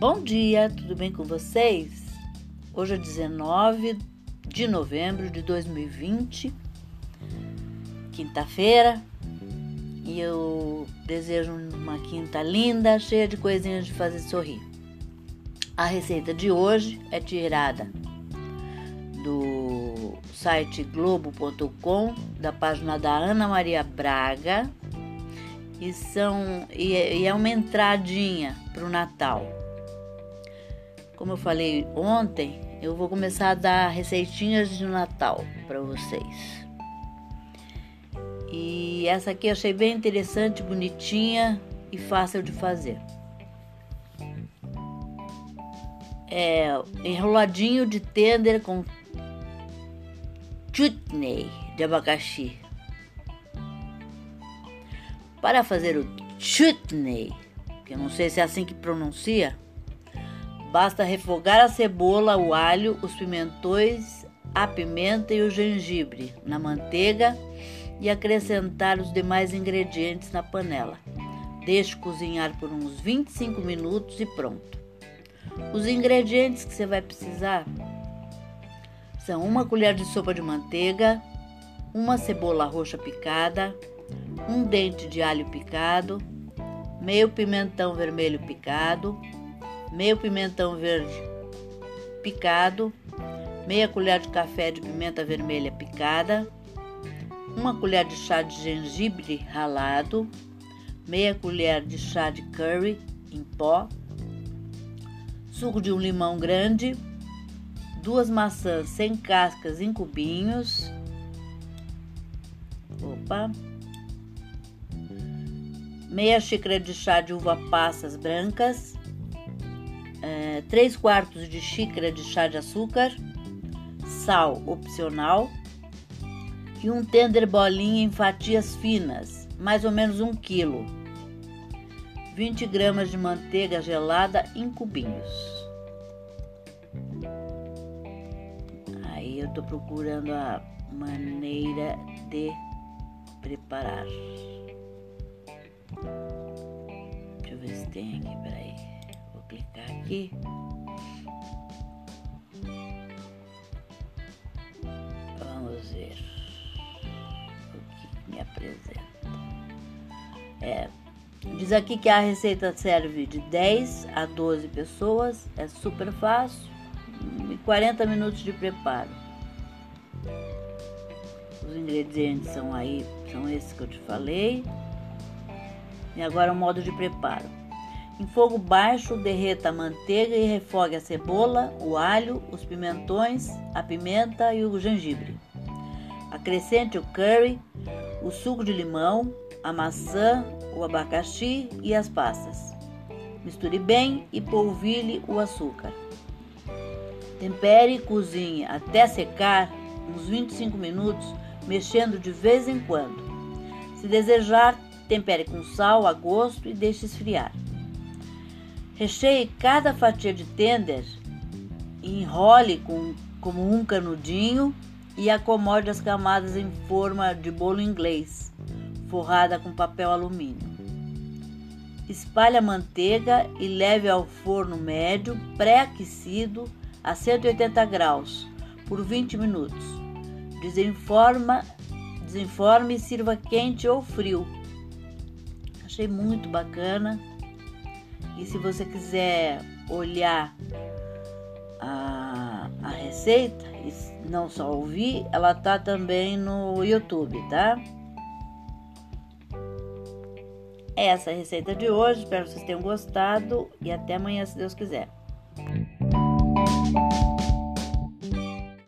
Bom dia, tudo bem com vocês? Hoje é 19 de novembro de 2020, quinta-feira, e eu desejo uma quinta linda, cheia de coisinhas de fazer sorrir. A receita de hoje é tirada do site globo.com, da página da Ana Maria Braga, e, são, e, e é uma entradinha para o Natal. Como eu falei ontem, eu vou começar a dar receitinhas de Natal para vocês. E essa aqui eu achei bem interessante, bonitinha e fácil de fazer. É enroladinho de tender com chutney de abacaxi. Para fazer o chutney, que eu não sei se é assim que pronuncia, Basta refogar a cebola, o alho, os pimentões, a pimenta e o gengibre na manteiga e acrescentar os demais ingredientes na panela. Deixe cozinhar por uns 25 minutos e pronto. Os ingredientes que você vai precisar são uma colher de sopa de manteiga, uma cebola roxa picada, um dente de alho picado, meio pimentão vermelho picado, meio pimentão verde picado, meia colher de café de pimenta vermelha picada, uma colher de chá de gengibre ralado, meia colher de chá de curry em pó, suco de um limão grande, duas maçãs sem cascas em cubinhos. Opa! Meia xícara de chá de uva passas brancas, é, 3 quartos de xícara de chá de açúcar, sal opcional e um tender bolinha em fatias finas, mais ou menos um quilo. 20 gramas de manteiga gelada em cubinhos. Aí eu tô procurando a maneira de preparar. Deixa eu ver se tem aqui, peraí clicar aqui. Vamos ver o que me apresenta. É, diz aqui que a receita serve de 10 a 12 pessoas, é super fácil e 40 minutos de preparo. Os ingredientes são aí, são esses que eu te falei. E agora o modo de preparo. Em fogo baixo, derreta a manteiga e refogue a cebola, o alho, os pimentões, a pimenta e o gengibre. Acrescente o curry, o suco de limão, a maçã, o abacaxi e as passas. Misture bem e polvilhe o açúcar. Tempere e cozinhe até secar uns 25 minutos, mexendo de vez em quando. Se desejar, tempere com sal a gosto e deixe esfriar. Recheie cada fatia de tender enrole com, como um canudinho e acomode as camadas em forma de bolo inglês, forrada com papel alumínio. Espalhe a manteiga e leve ao forno médio pré-aquecido a 180 graus por 20 minutos. Desenforma, desenforme e sirva quente ou frio. Achei muito bacana e se você quiser olhar a, a receita e não só ouvir, ela tá também no YouTube, tá? Essa é a receita de hoje. Espero que vocês tenham gostado e até amanhã, se Deus quiser.